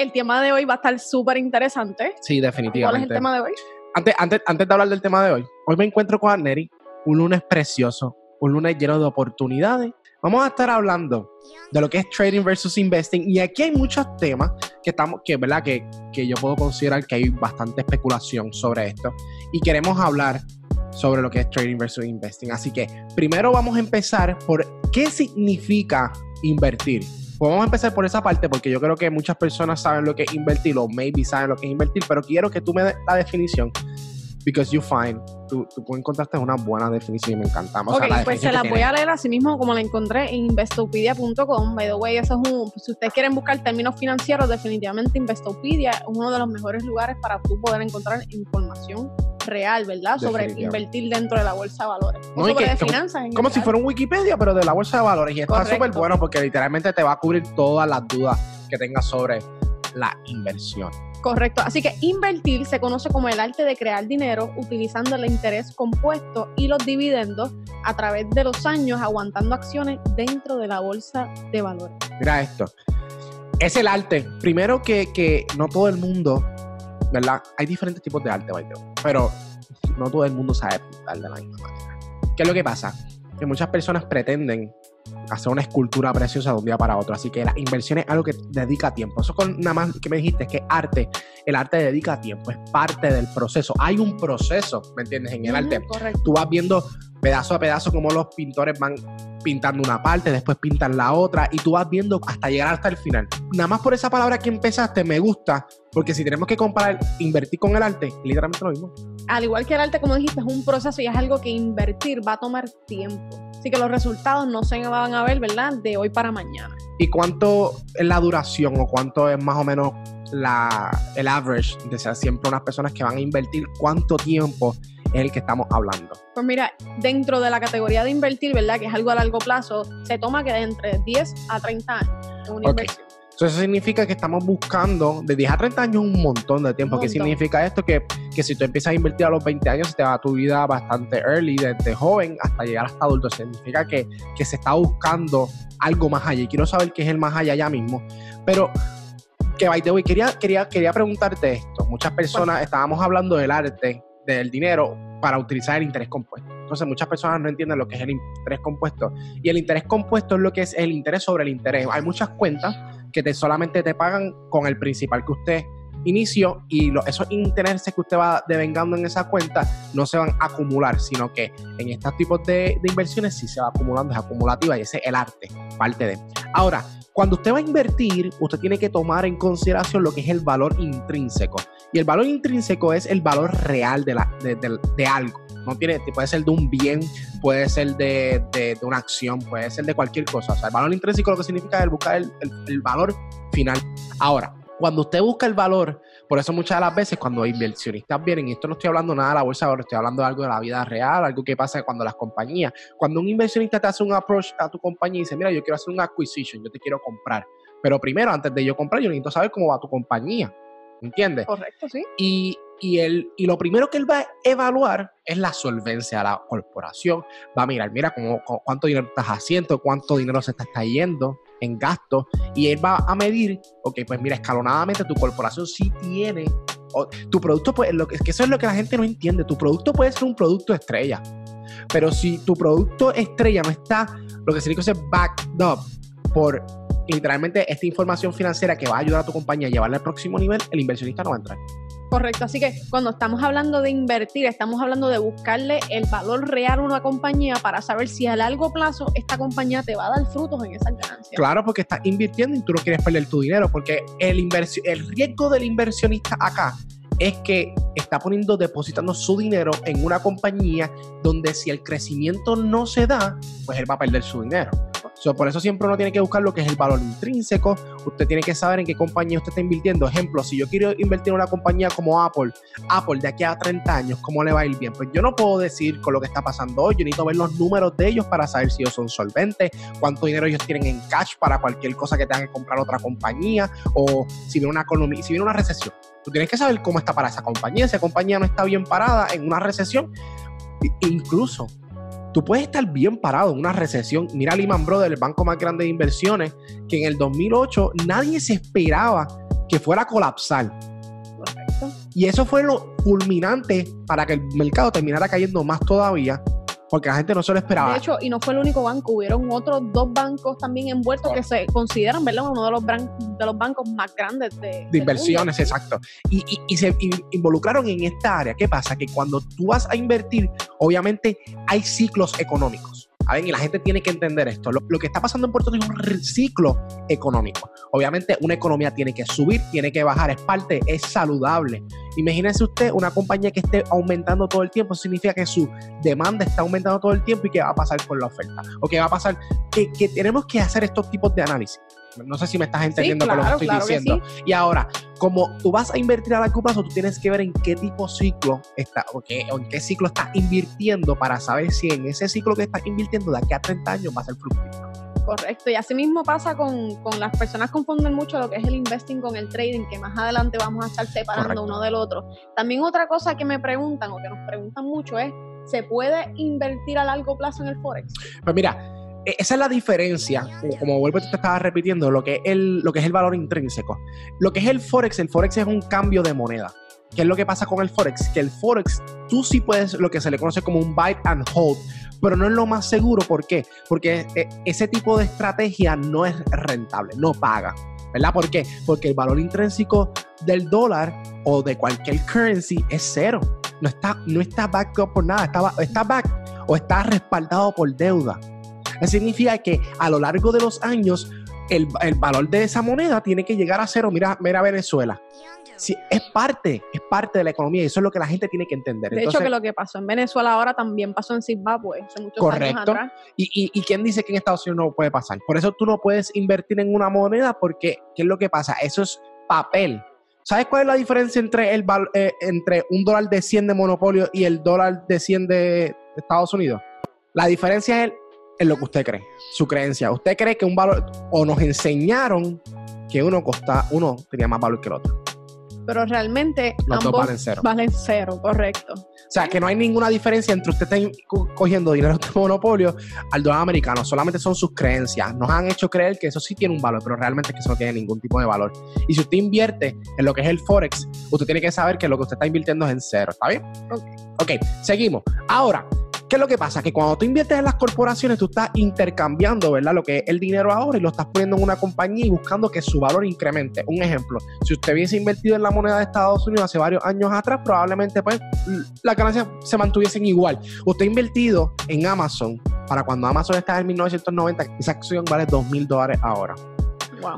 el tema de hoy va a estar súper interesante. Sí, definitivamente. ¿Cuál es el tema de hoy? Antes, antes, antes de hablar del tema de hoy, hoy me encuentro con Anneri, un lunes precioso, un lunes lleno de oportunidades. Vamos a estar hablando de lo que es trading versus investing y aquí hay muchos temas que estamos que verdad que, que yo puedo considerar que hay bastante especulación sobre esto y queremos hablar sobre lo que es trading versus investing. Así que primero vamos a empezar por qué significa invertir. Vamos a empezar por esa parte porque yo creo que muchas personas saben lo que es invertir o maybe saben lo que es invertir, pero quiero que tú me des la definición because you find, tú, tú encontraste una buena definición y me encantamos. Ok, pues se la voy a leer así mismo como la encontré en investopedia.com. By the way, eso es un, si ustedes quieren buscar términos financieros, definitivamente Investopedia es uno de los mejores lugares para tú poder encontrar información real, ¿verdad? Sobre invertir dentro de la bolsa de valores. No, sobre de finanzas. como si fuera un Wikipedia, pero de la bolsa de valores. Y está súper bueno porque literalmente te va a cubrir todas las dudas que tengas sobre la inversión. Correcto. Así que invertir se conoce como el arte de crear dinero utilizando el interés compuesto y los dividendos a través de los años aguantando acciones dentro de la bolsa de valores. Mira esto. Es el arte. Primero que, que no todo el mundo, ¿verdad? Hay diferentes tipos de arte, pero no todo el mundo sabe pintar de la misma. ¿Qué es lo que pasa? Que muchas personas pretenden hacer una escultura preciosa de un día para otro. Así que la inversión es algo que dedica tiempo. Eso con nada más que me dijiste es que arte, el arte dedica tiempo, es parte del proceso. Hay un proceso, ¿me entiendes? En el arte. Correcto. Tú vas viendo pedazo a pedazo cómo los pintores van pintando una parte, después pintan la otra y tú vas viendo hasta llegar hasta el final. Nada más por esa palabra que empezaste me gusta, porque si tenemos que comparar invertir con el arte, literalmente lo mismo. Al igual que el arte, como dijiste, es un proceso y es algo que invertir va a tomar tiempo. Así que los resultados no se van a ver, ¿verdad? De hoy para mañana. ¿Y cuánto es la duración o cuánto es más o menos la, el average de ser siempre unas personas que van a invertir? ¿Cuánto tiempo es el que estamos hablando? Pues mira, dentro de la categoría de invertir, ¿verdad? Que es algo a largo plazo, se toma que de entre 10 a 30 años en una inversión eso significa que estamos buscando de 10 a 30 años un montón de tiempo. ¿Qué significa esto? Que, que, si tú empiezas a invertir a los 20 años, te va tu vida bastante early, desde joven hasta llegar hasta adulto. Significa que, que se está buscando algo más allá. Y quiero saber qué es el más allá ya mismo. Pero que by the way, quería, quería, quería preguntarte esto. Muchas personas estábamos hablando del arte, del dinero, para utilizar el interés compuesto. Entonces muchas personas no entienden lo que es el interés compuesto. Y el interés compuesto es lo que es el interés sobre el interés. Hay muchas cuentas que te, solamente te pagan con el principal que usted inició y esos intereses que usted va devengando en esa cuenta no se van a acumular, sino que en estos tipos de, de inversiones sí se va acumulando, es acumulativa y ese es el arte, parte de. Ahora, cuando usted va a invertir, usted tiene que tomar en consideración lo que es el valor intrínseco. Y el valor intrínseco es el valor real de, la, de, de algo. No tiene, puede ser de un bien, puede ser de, de, una acción, puede ser de cualquier cosa. O sea, el valor intrínseco lo que significa es buscar el, el, valor final. Ahora, cuando usted busca el valor, por eso muchas de las veces cuando inversionistas vienen, y esto no estoy hablando nada de la bolsa ahora, estoy hablando de algo de la vida real, algo que pasa cuando las compañías, cuando un inversionista te hace un approach a tu compañía y dice, mira, yo quiero hacer un acquisition, yo te quiero comprar. Pero primero, antes de yo comprar, yo necesito saber cómo va tu compañía. ¿Entiendes? Correcto, sí. Y y, él, y lo primero que él va a evaluar es la solvencia de la corporación. Va a mirar, mira cómo, cuánto dinero estás haciendo, cuánto dinero se está yendo en gastos. Y él va a medir, ok, pues mira, escalonadamente tu corporación sí tiene, tu producto, pues, lo que, eso es lo que la gente no entiende. Tu producto puede ser un producto estrella. Pero si tu producto estrella no está, lo que significa es backed up por literalmente esta información financiera que va a ayudar a tu compañía a llevarla al próximo nivel, el inversionista no va a entrar. Correcto, así que cuando estamos hablando de invertir, estamos hablando de buscarle el valor real a una compañía para saber si a largo plazo esta compañía te va a dar frutos en esas ganancias. Claro, porque estás invirtiendo y tú no quieres perder tu dinero, porque el, el riesgo del inversionista acá es que está poniendo, depositando su dinero en una compañía donde si el crecimiento no se da, pues él va a perder su dinero por eso siempre uno tiene que buscar lo que es el valor intrínseco. Usted tiene que saber en qué compañía usted está invirtiendo. Ejemplo, si yo quiero invertir en una compañía como Apple, Apple de aquí a 30 años, ¿cómo le va a ir bien? Pues yo no puedo decir con lo que está pasando hoy. Yo necesito ver los números de ellos para saber si ellos son solventes, cuánto dinero ellos tienen en cash para cualquier cosa que tengan que comprar otra compañía o si viene una economía, si viene una recesión. Tú tienes que saber cómo está para esa compañía. Esa compañía no está bien parada en una recesión, incluso tú puedes estar bien parado en una recesión. Mira Lehman Brothers, el banco más grande de inversiones, que en el 2008 nadie se esperaba que fuera a colapsar. Correcto. Y eso fue lo culminante para que el mercado terminara cayendo más todavía porque la gente no se lo esperaba. De hecho, y no fue el único banco, hubieron otros dos bancos también envueltos que se consideran, ¿verdad? Uno de los, de los bancos más grandes de, de inversiones, exacto. Y, y, se involucraron en esta área. ¿Qué pasa? Que cuando tú vas a invertir, obviamente hay ciclos económicos. Y la gente tiene que entender esto. Lo, que está pasando en Puerto Rico es un ciclo económico. Obviamente, una economía tiene que subir, tiene que bajar, es parte, es saludable. Imagínese usted una compañía que esté aumentando todo el tiempo, significa que su demanda está aumentando todo el tiempo y qué va a pasar con la oferta. O qué va a pasar, que tenemos que hacer estos tipos de análisis. No sé si me estás entendiendo lo que estoy diciendo. Y ahora, como tú vas a invertir a largo plazo, tú tienes que ver en qué tipo de ciclo está, o, en qué ciclo estás invirtiendo para saber si en ese ciclo que estás invirtiendo de aquí a 30 años va a ser fructífero. Correcto, y así mismo pasa con, con, las personas confunden mucho lo que es el investing con el trading, que más adelante vamos a estar separando uno del otro. También otra cosa que me preguntan o que nos preguntan mucho es, ¿se puede invertir a largo plazo en el Forex? Pues mira, esa es la diferencia, como vuelvo te estaba repitiendo, lo que, es el, lo que es el valor intrínseco. Lo que es el Forex, el Forex es un cambio de moneda. ¿Qué es lo que pasa con el Forex? Que el Forex, tú sí puedes, lo que se le conoce como un buy and hold, pero no es lo más seguro. ¿Por qué? Porque e-, ese tipo de estrategia no es rentable, no paga. ¿Verdad? ¿Por qué? Porque el valor intrínseco del dólar o de cualquier currency es cero. No está, no está back up por nada, está, está o está respaldado por deuda. Eso significa que a lo largo de los años el, valor de esa moneda tiene que llegar a cero. Mira, mira Venezuela. Sí, es parte, es parte de la economía y eso es lo que la gente tiene que entender. De hecho, que lo que pasó en Venezuela ahora también pasó en Zimbabue hace muchos correcto. años atrás. Y, y, y, quién dice que en Estados Unidos no puede pasar? Por eso tú no puedes invertir en una moneda porque, ¿qué es lo que pasa? Eso es papel. ¿Sabes cuál es la diferencia entre, el, eh, entre un dólar de 100 de monopolio y el dólar de 100 de Estados Unidos? La diferencia es en lo que usted cree, su creencia. Usted cree que un valor, o nos enseñaron que uno costa, uno tenía más valor que el otro. Pero realmente Los ambos valen cero. Valen cero, correcto. O sea, que no hay ninguna diferencia entre usted cogiendo dinero de monopolio al dólar americano. Solamente son sus creencias. Nos han hecho creer que eso sí tiene un valor, pero realmente es que eso no tiene ningún tipo de valor. Y si usted invierte en lo que es el Forex, usted tiene que saber que lo que usted está invirtiendo es en cero. ¿Está bien? Ok. Ok, seguimos. Ahora, ¿Qué es lo que pasa? Que cuando tú inviertes en las corporaciones, tú estás intercambiando, ¿verdad? Lo que es el dinero ahora y lo estás poniendo en una compañía y buscando que su valor incremente. Un ejemplo, si usted hubiese invertido en la moneda de Estados Unidos hace varios años atrás, probablemente pues las ganancias se mantuviesen igual. Usted ha invertido en Amazon para cuando Amazon estaba en 1990, esa acción vale 2 mil dólares ahora.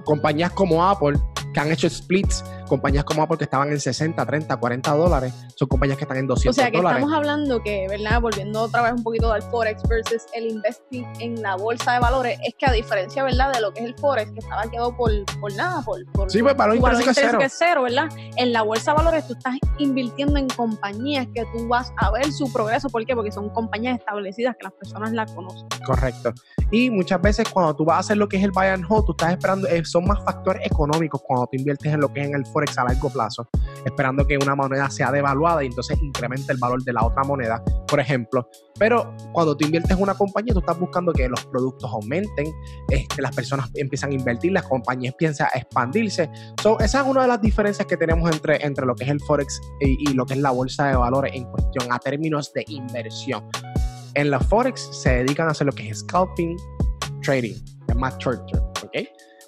Compañías como Apple que han hecho splits, compañías como Apple que estaban en 60, 30, 40 dólares, son compañías que están en 200 dólares. O sea, que estamos hablando que, ¿verdad? Volviendo otra vez un poquito del Forex versus el investing en la bolsa de valores, es que a diferencia, ¿verdad? De lo que es el Forex, que estaba quedado por, por nada, por, por sí, pues valor, valor es cero. cero, ¿verdad? En la bolsa de valores tú estás invirtiendo en compañías que tú vas a ver su progreso. ¿Por qué? Porque son compañías establecidas que las personas las conocen. Correcto. Y muchas veces cuando tú vas a hacer lo que es el buy and hold, tú estás esperando, eh, son más factores económicos cuando tú inviertes en lo que es en el Forex a largo plazo, esperando que una moneda sea devaluada y entonces incremente el valor de la otra moneda, por ejemplo. Pero cuando tú inviertes en una compañía, tú estás buscando que los productos aumenten, este, las personas empiezan a invertir, las compañías empiezan a expandirse. So, esa es una de las diferencias que tenemos entre, entre lo que es el Forex y, y lo que es la bolsa de valores en cuestión a términos de inversión. En la Forex se dedican a hacer lo que es scalping, trading, es más short term.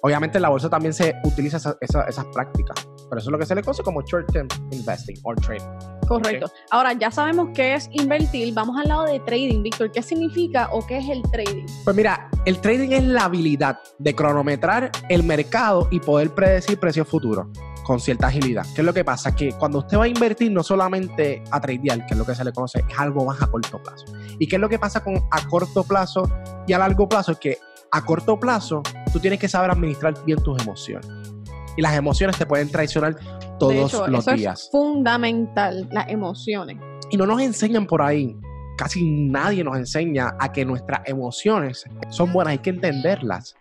Obviamente en la bolsa también se utiliza esas prácticas, pero eso es lo que se le conoce como short term investing or trading. Correcto. Ahora ya sabemos qué es invertir. Vamos al lado de trading, Víctor. ¿Qué significa o qué es el trading? Pues mira, el trading es la habilidad de cronometrar el mercado y poder predecir precios futuros con cierta agilidad. ¿Qué es lo que pasa? Que cuando usted va a invertir, no solamente a tradear, que es lo que se le conoce, es algo más a corto plazo. ¿Y qué es lo que pasa con a corto plazo y a largo plazo? Es que a corto plazo tú tienes que saber administrar bien tus emociones. Y las emociones te pueden traicionar todos los días. Es fundamental, las emociones. Y no nos enseñan por ahí. Casi nadie nos enseña a que nuestras emociones son buenas, hay que entenderlas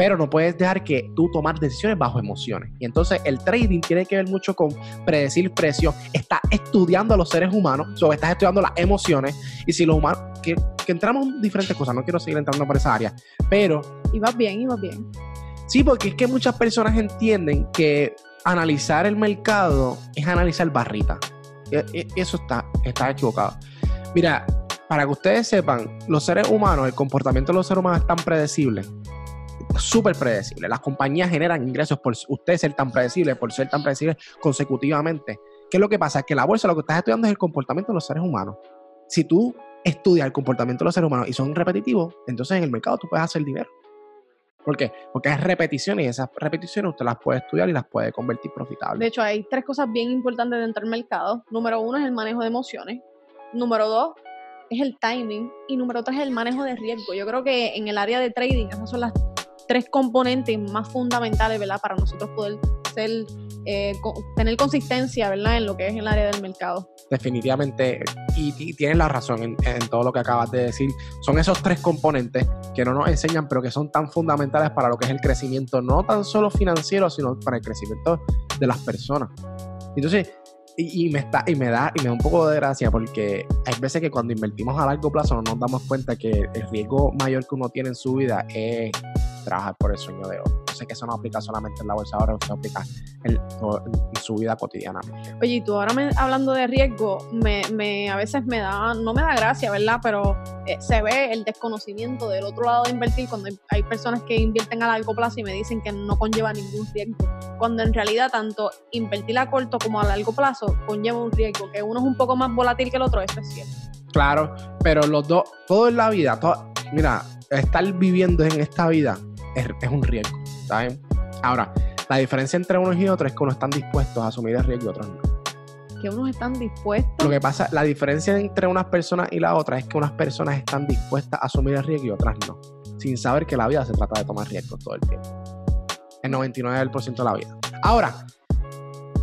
pero no puedes dejar que tú tomar decisiones bajo emociones. Y entonces el trading tiene que ver mucho con predecir precios, está estudiando a los seres humanos, o estás estudiando las emociones, y si los humanos, que, entramos en diferentes cosas, no quiero seguir entrando por esa área, pero... Y va bien, y va bien. Sí, porque es que muchas personas entienden que analizar el mercado es analizar barrita. E, e, eso está, está equivocado. Mira, para que ustedes sepan, los seres humanos, el comportamiento de los seres humanos es tan predecible, súper predecible. Las compañías generan ingresos por usted ser tan predecible, por ser tan predecible consecutivamente. ¿Qué es lo que pasa? Que la bolsa lo que estás estudiando es el comportamiento de los seres humanos. Si tú estudias el comportamiento de los seres humanos y son repetitivos, entonces en el mercado tú puedes hacer dinero. ¿Por qué? Porque es repetición y esas repeticiones usted las puede estudiar y las puede convertir profitables. De hecho, hay tres cosas bien importantes dentro del mercado. Número uno es el manejo de emociones. Número dos es el timing. Y número tres es el manejo de riesgo. Yo creo que en el área de trading esas son las tres componentes más fundamentales, ¿verdad? Para nosotros poder eh, tener consistencia, ¿verdad? En lo que es el área del mercado. Definitivamente, y, tienes la razón en, todo lo que acabas de decir. Son esos tres componentes que no nos enseñan, pero que son tan fundamentales para lo que es el crecimiento, no tan solo financiero, sino para el crecimiento de las personas. Entonces, y, me está, y me da, y me da un poco de gracia porque hay veces que cuando invertimos a largo plazo no nos damos cuenta que el riesgo mayor que uno tiene en su vida es trabajar por el sueño de oro. Sé que eso no aplica solamente en la bolsa ahora, eso aplica en, su vida cotidiana. Oye, y tú ahora me, hablando de riesgo, me, me, a veces me da, no me da gracia, ¿verdad? Pero eh, se ve el desconocimiento del otro lado de invertir cuando hay personas que invierten a largo plazo y me dicen que no conlleva ningún riesgo. Cuando en realidad tanto invertir a corto como a largo plazo conlleva un riesgo, que uno es un poco más volátil que el otro, eso es cierto. Claro, pero los dos, todo en la vida, mira, estar viviendo en esta vida es, un riesgo, ¿saben? Ahora, la diferencia entre unos y otros es que unos están dispuestos a asumir el riesgo y otros no. Que unos están dispuestos. Lo que pasa, la diferencia entre unas personas y la otra es que unas personas están dispuestas a asumir el riesgo y otras no. Sin saber que la vida se trata de tomar riesgos todo el tiempo. El 99% de la vida. Ahora,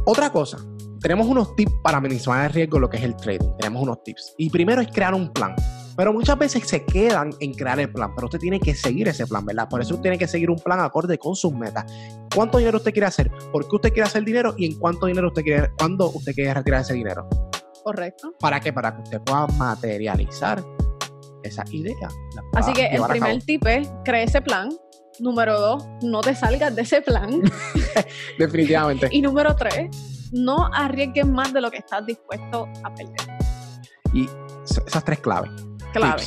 otra cosa. Tenemos unos tips para minimizar el riesgo, lo que es el trading. Tenemos unos tips. Y primero es crear un plan. Pero muchas veces se quedan en crear el plan, pero usted tiene que seguir ese plan, ¿verdad? Por eso usted tiene que seguir un plan acorde con sus metas. ¿Cuánto dinero usted quiere hacer? ¿Por qué usted quiere hacer dinero? ¿Y en cuánto dinero usted quiere, cuándo usted quiere retirar ese dinero? Correcto. ¿Para qué? Para que usted pueda materializar esa idea. Así que el primer tip es, cree ese plan. Número dos, no te salgas de ese plan. Definitivamente. y número tres, no arriesgues más de lo que estás dispuesto a perder. Y esas tres claves clave.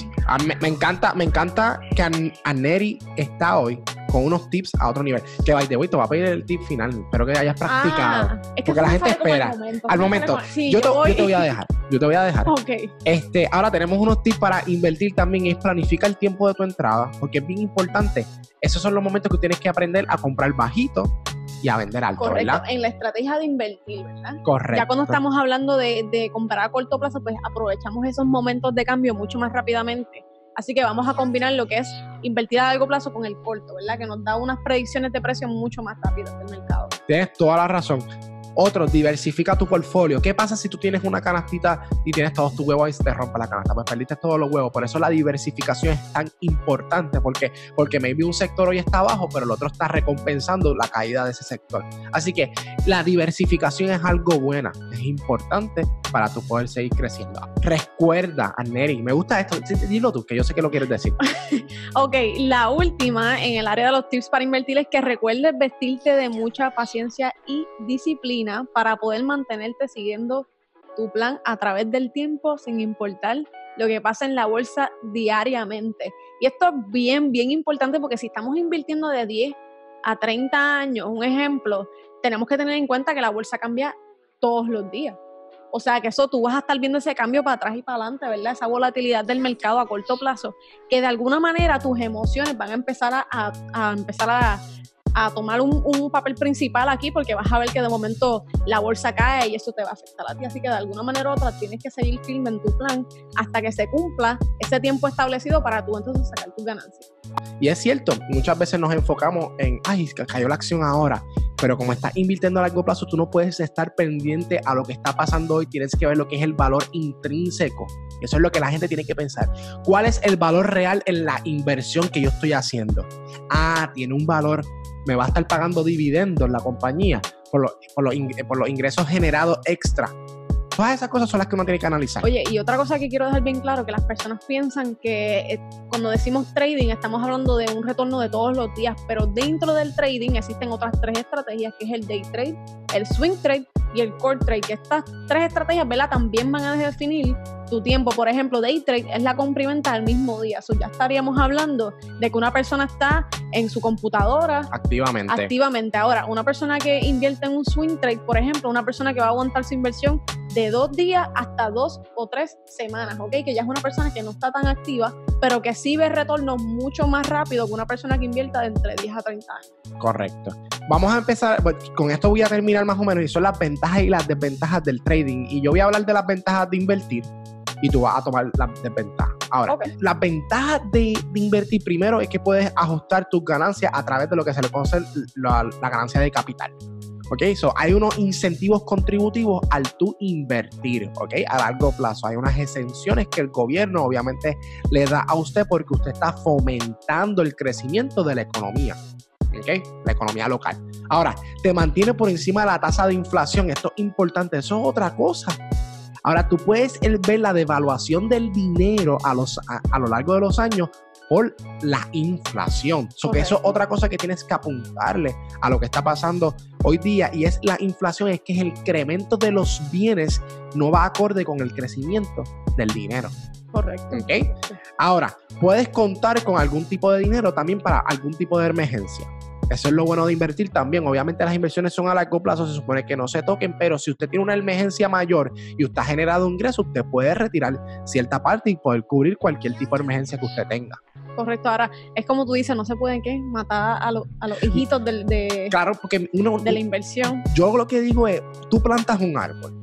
me, encanta, me encanta que Aneri está hoy con unos tips a otro nivel. Que by the way, te va a pedir el tip final. Espero que hayas practicado. Ah, porque la gente espera. al momento. yo, te, voy. a dejar. Yo te voy a dejar. Este, ahora tenemos unos tips para invertir también. Es planifica el tiempo de tu entrada. Porque es bien importante. Esos son los momentos que tienes que aprender a comprar bajito y a vender alto, Correcto, en la estrategia de invertir, ¿verdad? Correcto. Ya cuando estamos hablando de, de comprar a corto plazo, pues aprovechamos esos momentos de cambio mucho más rápidamente. Así que vamos a combinar lo que es invertir a largo plazo con el corto, ¿verdad? Que nos da unas predicciones de precio mucho más rápidas del mercado. Tienes toda la razón. Otro, diversifica tu portfolio. ¿Qué pasa si tú tienes una canastita y tienes todos tus huevos y se te rompe la canasta? Pues perdiste todos los huevos. Por eso la diversificación es tan importante, porque, porque maybe un sector hoy está abajo, pero el otro está recompensando la caída de ese sector. Así que la diversificación es algo buena, es importante para tu poder seguir creciendo. Recuerda, Neri, me gusta esto, dilo tú, que yo sé que lo quieres decir. ok, la última en el área de los tips para invertir es que recuerdes vestirte de mucha paciencia y disciplina para poder mantenerte siguiendo tu plan a través del tiempo sin importar lo que pasa en la bolsa diariamente. Y esto es bien, bien importante porque si estamos invirtiendo de 10 a 30 años, un ejemplo, tenemos que tener en cuenta que la bolsa cambia todos los días. O sea que eso tú vas a estar viendo ese cambio para atrás y para adelante, ¿verdad? Esa volatilidad del mercado a corto plazo, que de alguna manera tus emociones van a empezar a, a empezar a, a tomar un, papel principal aquí porque vas a ver que de momento la bolsa cae y eso te va a afectar a ti. Así que de alguna manera u otra tienes que seguir firme en tu plan hasta que se cumpla ese tiempo establecido para tú entonces sacar tus ganancias. Y es cierto, muchas veces nos enfocamos en, ay, cayó la acción ahora, pero como estás invirtiendo a largo plazo, tú no puedes estar pendiente a lo que está pasando hoy, tienes que ver lo que es el valor intrínseco. Eso es lo que la gente tiene que pensar. ¿Cuál es el valor real en la inversión que yo estoy haciendo? Ah, tiene un valor me va a estar pagando dividendos la compañía por, por, los ingresos generados extra. Todas esas cosas son las que uno tiene que analizar. Oye, y otra cosa que quiero dejar bien claro, que las personas piensan que eh, cuando decimos trading estamos hablando de un retorno de todos los días, pero dentro del trading existen otras tres estrategias, que es el day trade, el swing trade y el core trade, que estas tres estrategias, ¿verdad? También van a definir tu tiempo. Por ejemplo, day trade es la compra y venta al mismo día. So, ya estaríamos hablando de que una persona está en su computadora activamente. Activamente. Ahora, una persona que invierte en un swing trade, por ejemplo, una persona que va a aguantar su inversión de dos días hasta dos o tres semanas, ¿ok? Que ya es una persona que no está tan activa, pero que sí ve retornos mucho más rápido que una persona que invierta de entre 10 a 30 años. Correcto. Vamos a empezar, con esto voy a terminar más o menos, y son las ventajas y las desventajas del trading. Y yo voy a hablar de las ventajas de invertir y tú vas a tomar las desventajas. Ahora, las ventajas de, invertir primero es que puedes ajustar tus ganancias a través de lo que se le conoce la, la ganancia de capital. ¿Ok? So, hay unos incentivos contributivos al tú invertir, ¿ok? A largo plazo. Hay unas exenciones que el gobierno obviamente le da a usted porque usted está fomentando el crecimiento de la economía. ¿ok? La economía local. Ahora, te mantiene por encima de la tasa de inflación. Esto es importante, eso es otra cosa. Ahora, tú puedes ver la devaluación del dinero a, los, a lo largo de los años por la inflación. eso es otra cosa que tienes que apuntarle a lo que está pasando hoy día y es la inflación, es que el incremento de los bienes no va acorde con el crecimiento del dinero. Correcto. ¿Okay? Ahora, puedes contar con algún tipo de dinero también para algún tipo de emergencia. Eso es lo bueno de invertir también. Obviamente las inversiones son a largo plazo, se supone que no se toquen, pero si usted tiene una emergencia mayor y usted ha generado un ingreso, usted puede retirar cierta parte y poder cubrir cualquier tipo de emergencia que usted tenga. Correcto, ahora es como tú dices, no se pueden ¿qué? matar a, los hijitos de, claro, porque uno, de la inversión. Yo lo que digo es, tú plantas un árbol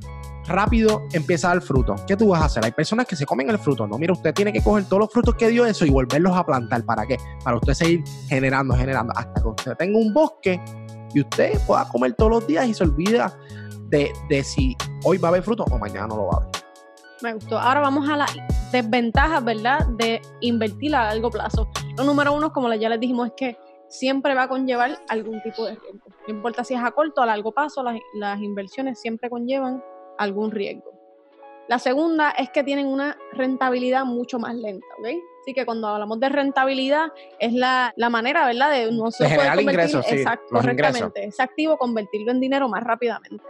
rápido empieza el fruto. ¿Qué tú vas a hacer? Hay personas que se comen el fruto, ¿no? Mira, usted tiene que coger todos los frutos que dio eso y volverlos a plantar. ¿Para qué? Para usted seguir generando, generando, hasta que usted tenga un bosque y usted pueda comer todos los días y se olvida de, si hoy va a haber fruto o mañana no lo va a haber. Me gustó. Ahora vamos a las desventajas, ¿verdad? De invertir a largo plazo. Lo número uno, como ya les dijimos, es que siempre va a conllevar algún tipo de riesgo. No importa si es a corto o a largo plazo, las inversiones siempre conllevan algún riesgo. La segunda es que tienen una rentabilidad mucho más lenta, ¿ok? Así que cuando hablamos de rentabilidad es la, manera, ¿verdad? De nosotros de generar ingresos, sí, correctamente, ese activo, convertirlo en dinero más rápidamente.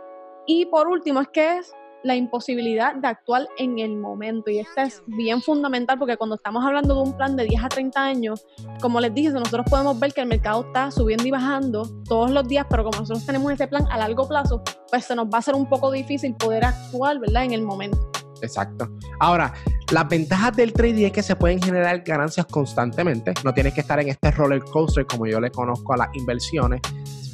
Y por último es que es la imposibilidad de actuar en el momento. Y esta es bien fundamental porque cuando estamos hablando de un plan de 10 a 30 años, como les dije, nosotros podemos ver que el mercado está subiendo y bajando todos los días, pero como nosotros tenemos ese plan a largo plazo, pues se nos va a ser un poco difícil poder actuar, ¿verdad? En el momento. Exacto. Ahora, las ventajas del trading es que se pueden generar ganancias constantemente. No tienes que estar en este roller coaster como yo le conozco a las inversiones,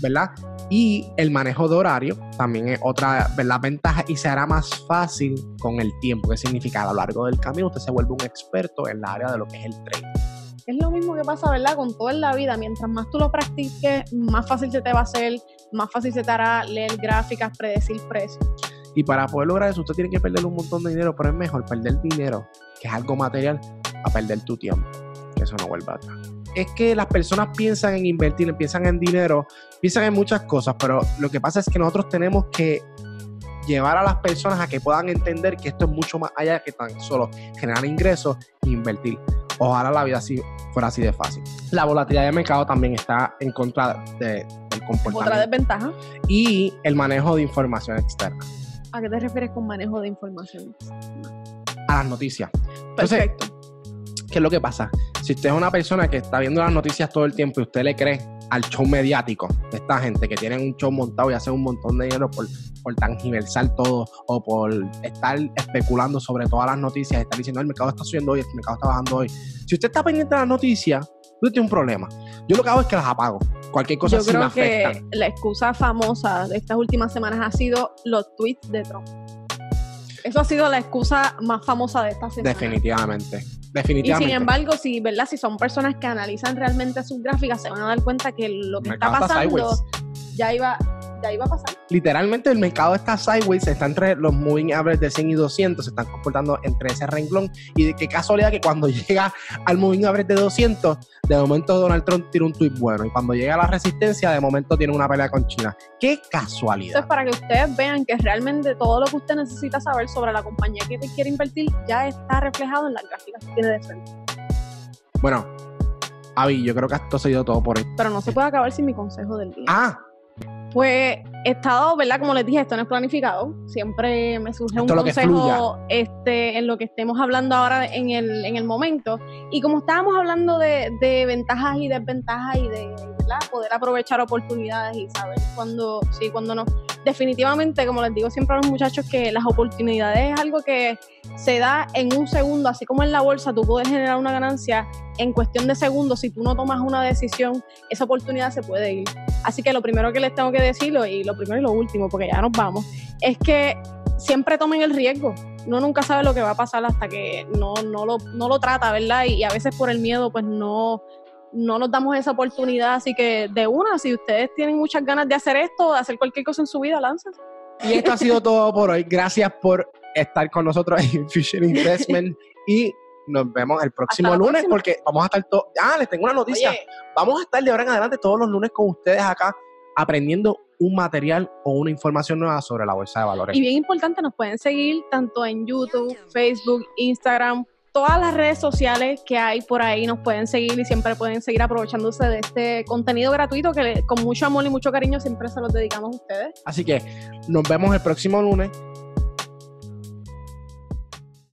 ¿verdad? Y el manejo de horario también es otra ¿verdad? ventaja y se hará más fácil con el tiempo. ¿Qué significa? A lo largo del camino usted se vuelve un experto en la área de lo que es el trading. Es lo mismo que pasa, ¿verdad? Con todo en la vida. Mientras más tú lo practiques, más fácil se te va a hacer, más fácil se te hará leer gráficas, predecir precios. Y para poder lograr eso, usted tiene que perder un montón de dinero, pero es mejor perder dinero, que es algo material, a perder tu tiempo. Que eso no vuelva atrás. Es que las personas piensan en invertir, piensan en dinero, piensan en muchas cosas, pero lo que pasa es que nosotros tenemos que llevar a las personas a que puedan entender que esto es mucho más allá que tan solo generar ingresos e invertir. Ojalá la vida así fuera así de fácil. La volatilidad de mercado también está en contra de, del comportamiento. Otra desventaja. Y el manejo de información externa. ¿A qué te refieres con manejo de información? A las noticias. Perfecto. ¿Qué es lo que pasa? Si usted es una persona que está viendo las noticias todo el tiempo y usted le cree al show mediático de esta gente que tienen un show montado y hacen un montón de dinero por, por tangiversar todo o por estar especulando sobre todas las noticias, estar diciendo el mercado está subiendo hoy, el mercado está bajando hoy. Si usted está pendiente de las noticias, usted tiene un problema. Yo lo que hago es que las apago. Cualquier cosa Yo creo que la excusa famosa de estas últimas semanas ha sido los tweets de Trump. Eso ha sido la excusa más famosa de esta semana. Definitivamente. Definitivamente. Y sin embargo, si, ¿verdad? si son personas que analizan realmente sus gráficas, se van a dar cuenta que lo que está pasando ya iba ya iba a pasar. Literalmente el mercado está sideways, está entre los moving average de 100 y 200, se están comportando entre ese renglón. Y de qué casualidad que cuando llega al moving average de 200, de momento Donald Trump tiene un tweet bueno. Y cuando llega a la resistencia, de momento tiene una pelea con China. Qué casualidad. Entonces, para que ustedes vean que realmente todo lo que usted necesita saber sobre la compañía que quiere invertir ya está reflejado en las gráficas que tiene de frente. Bueno, Avi, yo creo que esto ha sido todo por hoy. Pero no se puede acabar sin mi consejo del día. Ah, pues he estado, ¿verdad? Como les dije, esto no es planificado. Siempre me surge un consejo este, en lo que estemos hablando ahora en el, en el momento. Y como estábamos hablando de, de ventajas y desventajas y de poder aprovechar oportunidades y saber cuándo sí, cuándo no. Definitivamente, como les digo siempre a los muchachos, que las oportunidades es algo que se da en un segundo, así como en la bolsa tú puedes generar una ganancia en cuestión de segundos, si tú no tomas una decisión, esa oportunidad se puede ir. Así que lo primero que les tengo que decirlo, y lo primero y lo último, porque ya nos vamos, es que siempre tomen el riesgo. Uno nunca sabe lo que va a pasar hasta que no, no, lo, no lo trata, ¿verdad? Y a veces por el miedo, pues no, no nos damos esa oportunidad. Así que de una, si ustedes tienen muchas ganas de hacer esto, de hacer cualquier cosa en su vida, lánzase. Y esto ha sido todo por hoy. Gracias por estar con nosotros en Fusion Investment y nos vemos el próximo lunes porque vamos a estar todos. Ah, les tengo una noticia. Vamos a estar de ahora en adelante todos los lunes con ustedes acá aprendiendo un material o una información nueva sobre la bolsa de valores. Y bien importante, nos pueden seguir tanto en YouTube, Facebook, Instagram, todas las redes sociales que hay por ahí nos pueden seguir y siempre pueden seguir aprovechándose de este contenido gratuito que con mucho amor y mucho cariño siempre se los dedicamos a ustedes. Así que nos vemos el próximo lunes